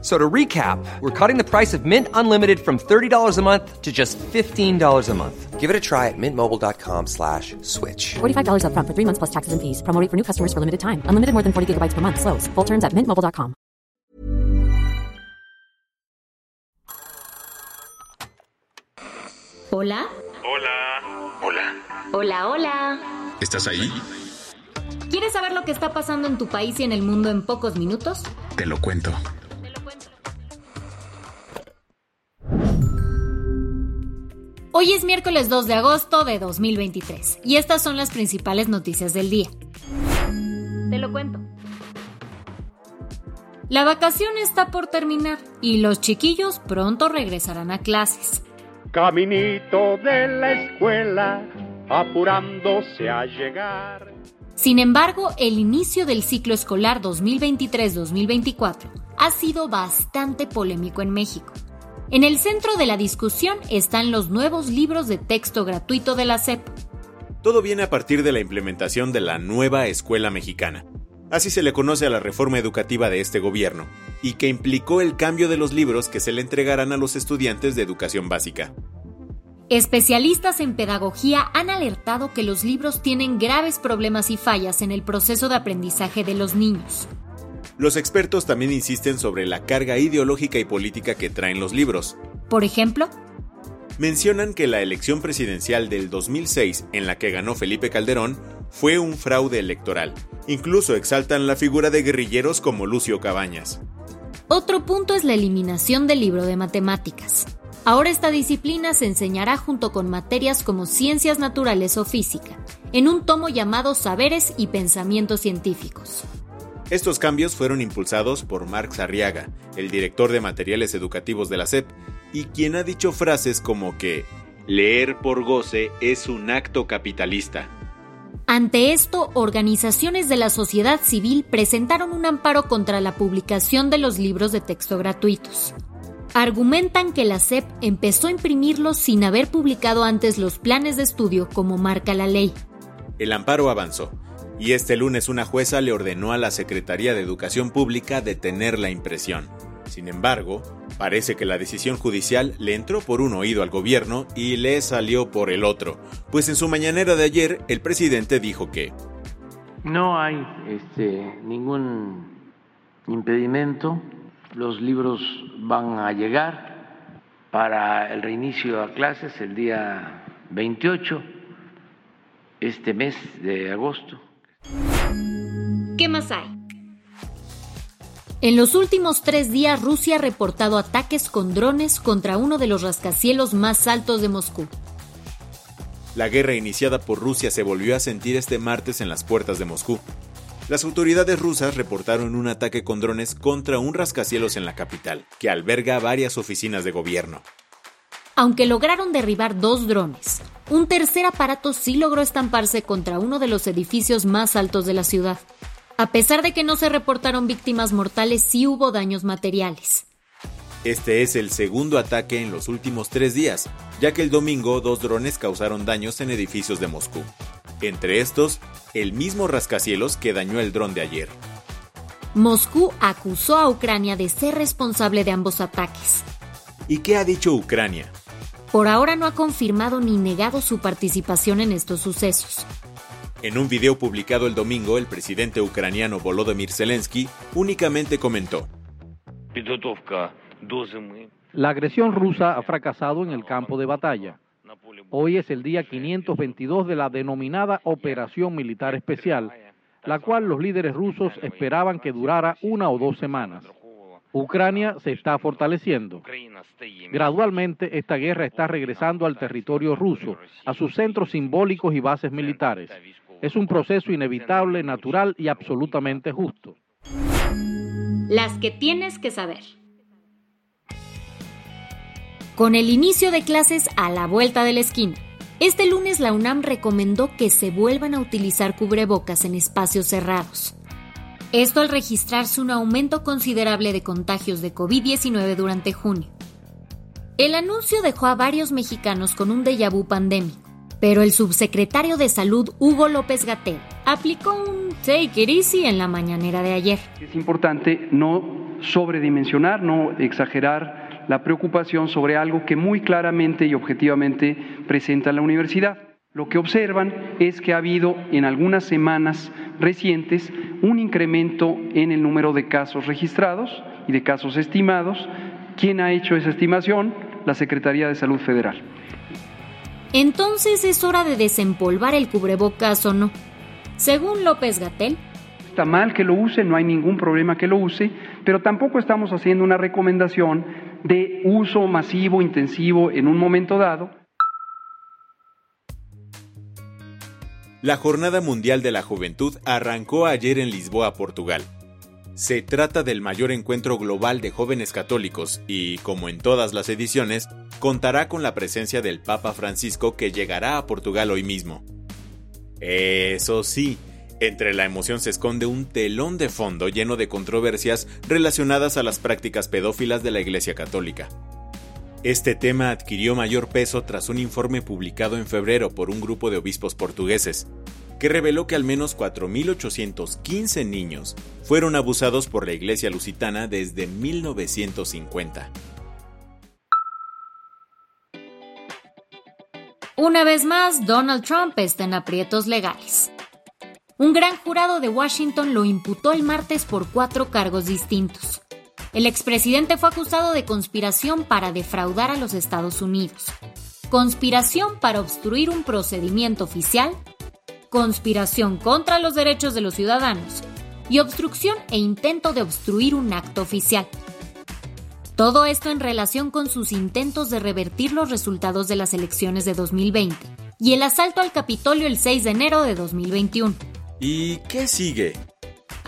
So to recap, we're cutting the price of Mint Unlimited from $30 a month to just $15 a month. Give it a try at mintmobile.com slash switch. $45 up front for three months plus taxes and fees. Promo rate for new customers for limited time. Unlimited more than 40 gigabytes per month. Slows. Full terms at mintmobile.com. Hola. Hola. Hola. Hola, hola. ¿Estás ahí? ¿Quieres saber lo que está pasando en tu país y en el mundo en pocos minutos? Te lo cuento. Hoy es miércoles 2 de agosto de 2023 y estas son las principales noticias del día. Te lo cuento. La vacación está por terminar y los chiquillos pronto regresarán a clases. Caminito de la escuela, apurándose a llegar. Sin embargo, el inicio del ciclo escolar 2023-2024 ha sido bastante polémico en México. En el centro de la discusión están los nuevos libros de texto gratuito de la SEP. Todo viene a partir de la implementación de la nueva escuela mexicana. Así se le conoce a la reforma educativa de este gobierno, y que implicó el cambio de los libros que se le entregarán a los estudiantes de educación básica. Especialistas en pedagogía han alertado que los libros tienen graves problemas y fallas en el proceso de aprendizaje de los niños. Los expertos también insisten sobre la carga ideológica y política que traen los libros. Por ejemplo, Mencionan que la elección presidencial del 2006, en la que ganó Felipe Calderón, fue un fraude electoral. Incluso exaltan la figura de guerrilleros como Lucio Cabañas. otro punto es la eliminación del libro de matemáticas. Ahora esta disciplina se enseñará junto con materias como ciencias naturales o física, en un tomo llamado Saberes y Pensamientos Científicos. Estos cambios fueron impulsados por Marx Arriaga, el director de materiales educativos de la SEP, y quien ha dicho frases como que leer por goce es un acto capitalista. Ante esto, organizaciones de la sociedad civil presentaron un amparo contra la publicación de los libros de texto gratuitos. Argumentan que la SEP empezó a imprimirlos sin haber publicado antes los planes de estudio como marca la ley. El amparo avanzó, y este lunes una jueza le ordenó a la Secretaría de Educación Pública detener la impresión. Sin embargo, parece que la decisión judicial le entró por un oído al gobierno y le salió por el otro, pues en su mañanera de ayer el presidente dijo que No hay este, ningún impedimento. Los libros van a llegar para el reinicio a clases el día 28, este mes de agosto. ¿Qué más hay? En los últimos tres días, Rusia ha reportado ataques con drones contra uno de los rascacielos más altos de Moscú. la guerra iniciada por Rusia se volvió a sentir este martes en las puertas de Moscú. Las autoridades rusas reportaron un ataque con drones contra un rascacielos en la capital, que alberga varias oficinas de gobierno. Aunque lograron derribar dos drones, un tercer aparato sí logró estamparse contra uno de los edificios más altos de la ciudad. A pesar de que no se reportaron víctimas mortales, sí hubo daños materiales. Este es el segundo ataque en los últimos tres días, ya que el domingo dos drones causaron daños en edificios de Moscú. Entre estos, el mismo rascacielos que dañó el dron de ayer. Moscú acusó a Ucrania de ser responsable de ambos ataques. ¿Y qué ha dicho Ucrania? Por ahora no ha confirmado ni negado su participación en estos sucesos. En un video publicado el domingo, el presidente ucraniano Volodymyr Zelensky únicamente comentó, La agresión rusa ha fracasado en el campo de batalla. Hoy es el día 522 de la denominada Operación Militar Especial, la cual los líderes rusos esperaban que durara una o dos semanas. Ucrania se está fortaleciendo. Gradualmente esta guerra está regresando al territorio ruso, a sus centros simbólicos y bases militares. Es un proceso inevitable, natural y absolutamente justo. Las que tienes que saber. Con el inicio de clases a la vuelta de la esquina, este lunes la UNAM recomendó que se vuelvan a utilizar cubrebocas en espacios cerrados. Esto al registrarse un aumento considerable de contagios de COVID-19 durante junio. El anuncio dejó a varios mexicanos con un déjà vu pandémico, pero el subsecretario de Salud, Hugo López Gatel, aplicó un take it easy en la mañanera de ayer. Es importante no sobredimensionar, no exagerar la preocupación sobre algo que muy claramente y objetivamente presenta la universidad. Lo que observan es que ha habido en algunas semanas recientes un incremento en el número de casos registrados y de casos estimados. ¿Quién ha hecho esa estimación? La Secretaría de Salud Federal. Entonces es hora de desempolvar el cubrebocas o no. Según López Gatel, está mal que lo use, no hay ningún problema que lo use, pero tampoco estamos haciendo una recomendación de uso masivo, intensivo en un momento dado. La Jornada Mundial de la Juventud arrancó ayer en Lisboa, Portugal. Se trata del mayor encuentro global de jóvenes católicos y, como en todas las ediciones, contará con la presencia del Papa Francisco que llegará a Portugal hoy mismo. Eso sí, entre la emoción se esconde un telón de fondo lleno de controversias relacionadas a las prácticas pedófilas de la Iglesia Católica. Este tema adquirió mayor peso tras un informe publicado en febrero por un grupo de obispos portugueses, que reveló que al menos 4.815 niños fueron abusados por la Iglesia Lusitana desde 1950. Una vez más, Donald Trump está en aprietos legales. Un gran jurado de Washington lo imputó el martes por cuatro cargos distintos. El expresidente fue acusado de conspiración para defraudar a los Estados Unidos, conspiración para obstruir un procedimiento oficial, conspiración contra los derechos de los ciudadanos y obstrucción e intento de obstruir un acto oficial. Todo esto en relación con sus intentos de revertir los resultados de las elecciones de 2020 y el asalto al Capitolio el 6 de enero de 2021. ¿Y qué sigue?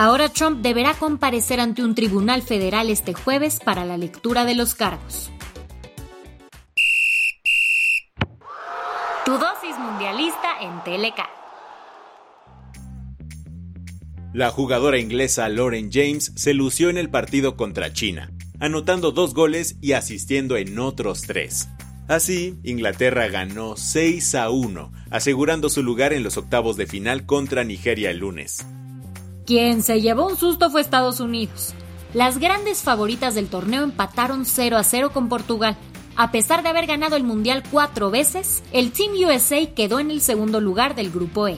Ahora Trump deberá comparecer ante un tribunal federal este jueves para la lectura de los cargos. Tu dosis mundialista en Teleca. La jugadora inglesa Lauren James se lució en el partido contra China, anotando dos goles y asistiendo en otros tres. Así, Inglaterra ganó 6 a 1, asegurando su lugar en los octavos de final contra Nigeria el lunes. Quien se llevó un susto fue Estados Unidos. Las grandes favoritas del torneo empataron 0 a 0 con Portugal. A pesar de haber ganado el Mundial cuatro veces, el Team USA quedó en el segundo lugar del Grupo E.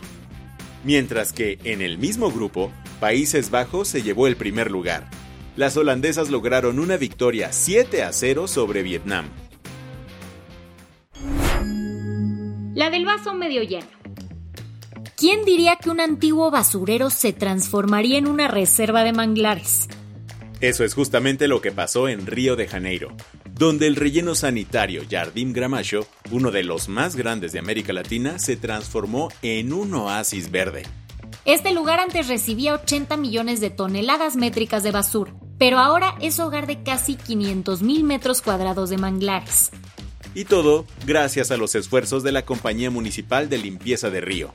Mientras que, en el mismo grupo, Países Bajos se llevó el primer lugar. Las holandesas lograron una victoria 7 a 0 sobre Vietnam. La del vaso medio lleno. ¿Quién diría que un antiguo basurero se transformaría en una reserva de manglares? Eso es justamente lo que pasó en Río de Janeiro, donde el relleno sanitario Jardim Gramacho, uno de los más grandes de América Latina, se transformó en un oasis verde. Este lugar antes recibía 80 millones de toneladas métricas de basura, pero ahora es hogar de casi 500 mil metros cuadrados de manglares. Y todo gracias a los esfuerzos de la Compañía Municipal de Limpieza de Río,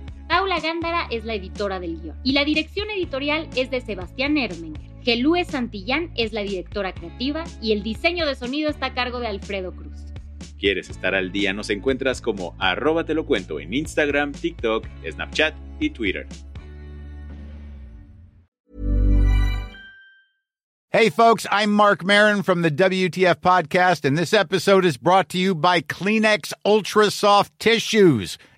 Paula Gándara es la editora del guion y la dirección editorial es de Sebastián Ermenger. Gelúe Santillán es la directora creativa y el diseño de sonido está a cargo de Alfredo Cruz. ¿Quieres estar al día? Nos encuentras como arroba te lo cuento en Instagram, TikTok, Snapchat y Twitter. Hey folks, I'm Mark Marin from the WTF podcast and this episode is brought to you by Kleenex Ultra Soft Tissues